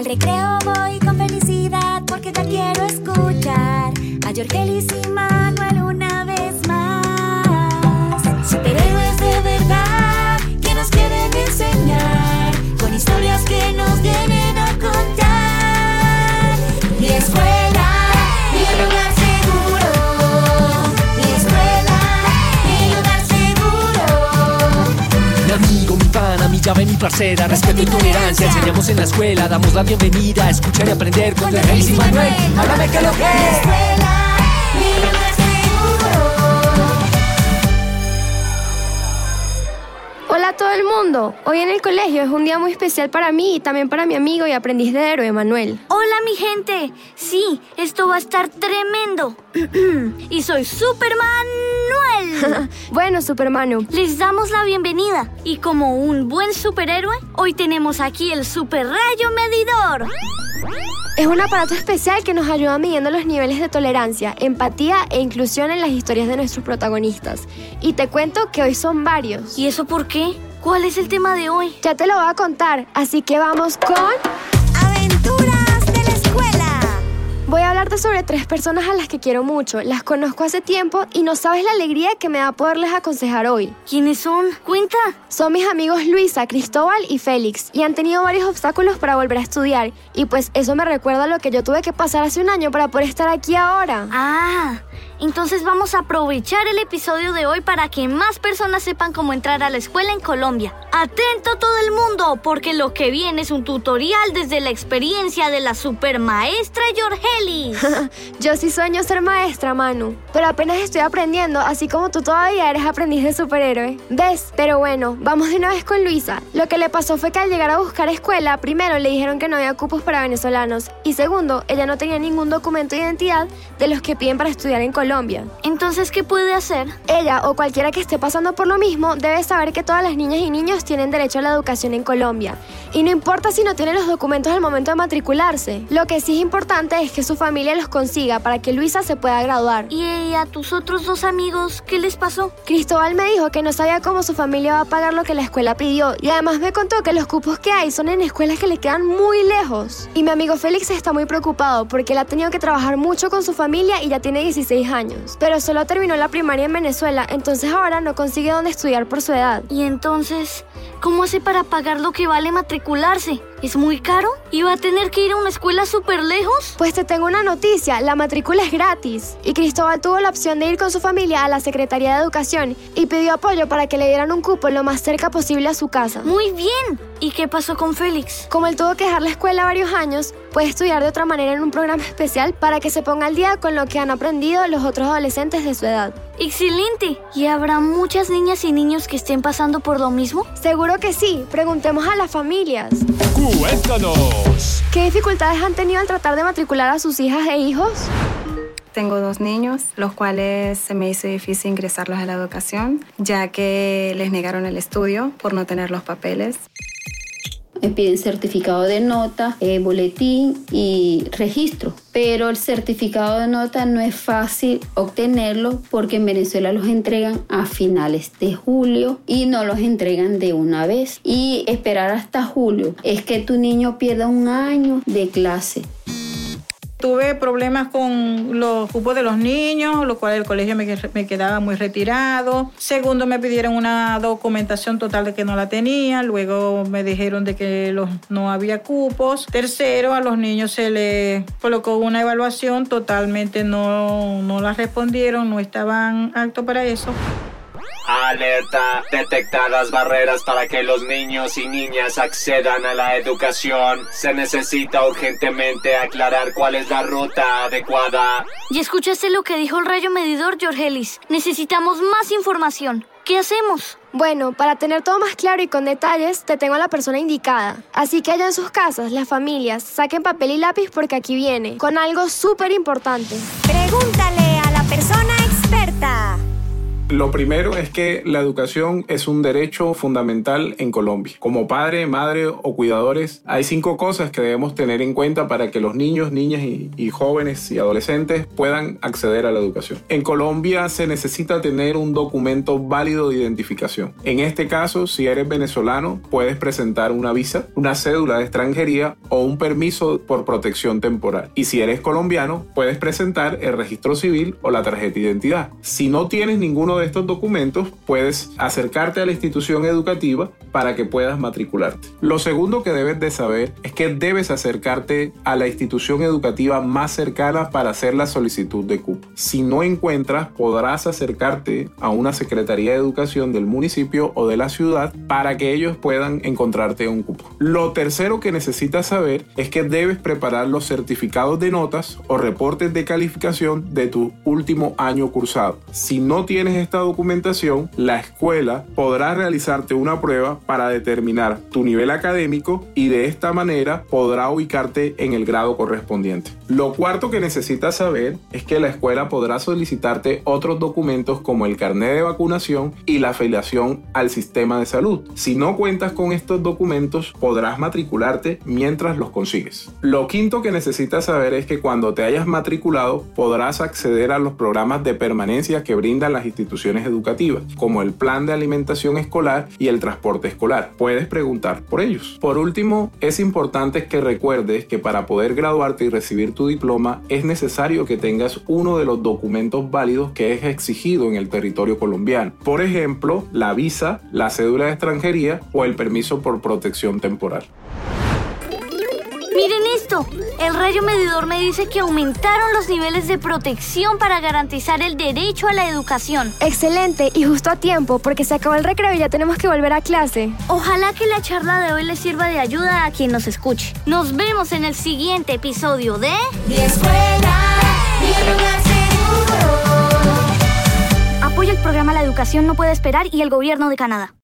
Al recreo voy con felicidad porque ya quiero escuchar. A Jorgelis y Manuel amigo, mi pana, mi llave, mi parcera, respeto y tolerancia. Enseñamos en la escuela, damos la bienvenida a escuchar y aprender con Con Jorgelis y Manuel. Háblame que lo que. Hola a todo el mundo. Hoy en el colegio es un día muy especial para mí y también para mi amigo y aprendiz de héroe, Manuel. Hola mi gente, sí, esto va a estar tremendo. y soy Superman. Bueno, Supermanu, Les damos la bienvenida y como un buen superhéroe, hoy tenemos aquí el Super Rayo Medidor. es un aparato especial que nos ayuda midiendo los niveles de tolerancia, empatía e inclusión en las historias de nuestros protagonistas. Y te cuento que hoy son varios. ¿Y eso por qué? ¿Cuál es el tema de hoy? Ya te lo voy a contar, así que vamos con... Aventuras hablarte sobre tres personas a las que quiero mucho. Las conozco hace tiempo y no sabes la alegría que me da poderles aconsejar hoy. ¿Quiénes son? Cuenta. Son mis amigos Luisa, Cristóbal y Félix y han tenido varios obstáculos para volver a estudiar y pues eso me recuerda a lo que yo tuve que pasar hace un año para poder estar aquí ahora. Ah, entonces vamos a aprovechar el episodio de hoy para que más personas sepan cómo entrar a la escuela en Colombia. Atento todo el mundo, porque lo que viene es un tutorial desde la experiencia de la supermaestra Yo sí sueño ser maestra, Manu, pero apenas estoy aprendiendo, así como tú todavía eres aprendiz de superhéroe. ¿Ves? Pero bueno, vamos de una vez con Luisa. Lo que le pasó fue que al llegar a buscar escuela, primero le dijeron que no había cupos para venezolanos y segundo, ella no tenía ningún documento de identidad de los que piden para estudiar en Colombia. Entonces, ¿qué puede hacer? Ella o cualquiera que esté pasando por lo mismo debe saber que todas las niñas y niños tienen derecho a la educación en Colombia. Y no importa si no tienen los documentos al momento de matricularse. Lo que sí es importante es que su familia los consiga para que Luisa se pueda graduar. ¿Y a tus otros dos amigos qué les pasó? Cristóbal me dijo que no sabía cómo su familia va a pagar lo que la escuela pidió y además me contó que los cupos que hay son en escuelas que le quedan muy lejos. Y mi amigo Félix está muy preocupado porque él ha tenido que trabajar mucho con su familia y ya tiene 16 años. Pero solo terminó la primaria en Venezuela, entonces ahora no consigue dónde estudiar por su edad. Y entonces, ¿cómo hace para pagar lo que vale matricularse? ¿Es muy caro? ¿Y va a tener que ir a una escuela súper lejos? Pues te tengo una noticia, la matrícula es gratis. Y Cristóbal tuvo la opción de ir con su familia a la Secretaría de Educación y pidió apoyo para que le dieran un cupo lo más cerca posible a su casa. Muy bien. ¿Y qué pasó con Félix? Como él tuvo que dejar la escuela varios años, puede estudiar de otra manera en un programa especial para que se ponga al día con lo que han aprendido los otros adolescentes de su edad. Excelente. ¿Y habrá muchas niñas y niños que estén pasando por lo mismo? Seguro que sí, preguntemos a las familias. Cuéntanos. ¿Qué dificultades han tenido al tratar de matricular a sus hijas e hijos? Tengo dos niños, los cuales se me hizo difícil ingresarlos a la educación, ya que les negaron el estudio por no tener los papeles. Me piden certificado de nota, eh, boletín y registro. Pero el certificado de nota no es fácil obtenerlo porque en Venezuela los entregan a finales de julio y no los entregan de una vez. Y esperar hasta julio es que tu niño pierda un año de clase. Tuve problemas con los cupos de los niños, lo cual el colegio me, me quedaba muy retirado. Segundo, me pidieron una documentación total de que no la tenía. Luego me dijeron de que los, no había cupos. Tercero, a los niños se les colocó una evaluación, totalmente no, no la respondieron, no estaban aptos para eso. Alerta. Detectadas barreras para que los niños y niñas accedan a la educación. Se necesita urgentemente aclarar cuál es la ruta adecuada. ¿Y escuchaste lo que dijo el rayo medidor, Jorgelis? Necesitamos más información. ¿Qué hacemos? Bueno, para tener todo más claro y con detalles, te tengo a la persona indicada. Así que allá en sus casas, las familias, saquen papel y lápiz porque aquí viene, con algo súper importante. Pregúntale a la persona. Lo primero es que la educación es un derecho fundamental en Colombia. Como padre, madre o cuidadores, hay cinco cosas que debemos tener en cuenta para que los niños, niñas y, jóvenes y adolescentes puedan acceder a la educación. En Colombia se necesita tener un documento válido de identificación. En este caso, si eres venezolano, puedes presentar una visa, una cédula de extranjería o un permiso por protección temporal. Y si eres colombiano, puedes presentar el registro civil o la tarjeta de identidad. Si no tienes ninguno de estos documentos, puedes acercarte a la institución educativa para que puedas matricularte. Lo segundo que debes de saber es que debes acercarte a la institución educativa más cercana para hacer la solicitud de cupo. Si no encuentras, podrás acercarte a una Secretaría de Educación del municipio o de la ciudad para que ellos puedan encontrarte un cupo. Lo tercero que necesitas saber es que debes preparar los certificados de notas o reportes de calificación de tu último año cursado. Si no tienes esta documentación, la escuela podrá realizarte una prueba para determinar tu nivel académico y de esta manera podrá ubicarte en el grado correspondiente. Lo cuarto que necesitas saber es que la escuela podrá solicitarte otros documentos como el carnet de vacunación y la afiliación al sistema de salud. Si no cuentas con estos documentos, podrás matricularte mientras los consigues. Lo quinto que necesitas saber es que cuando te hayas matriculado podrás acceder a los programas de permanencia que brindan las educativas, como el plan de alimentación escolar y el transporte escolar. Puedes preguntar por ellos. Por último, es importante que recuerdes que para poder graduarte y recibir tu diploma es necesario que tengas uno de los documentos válidos que es exigido en el territorio colombiano. Por ejemplo, la visa, la cédula de extranjería o el permiso por protección temporal. Miren esto, el rayo medidor me dice que aumentaron los niveles de protección para garantizar el derecho a la educación. Excelente y justo a tiempo porque se acabó el recreo y ya tenemos que volver a clase. Ojalá que la charla de hoy les sirva de ayuda a quien nos escuche. Nos vemos en el siguiente episodio de... Mi escuela, mi lugar seguro. Apoya el programa La Educación no puede esperar y el gobierno de Canadá.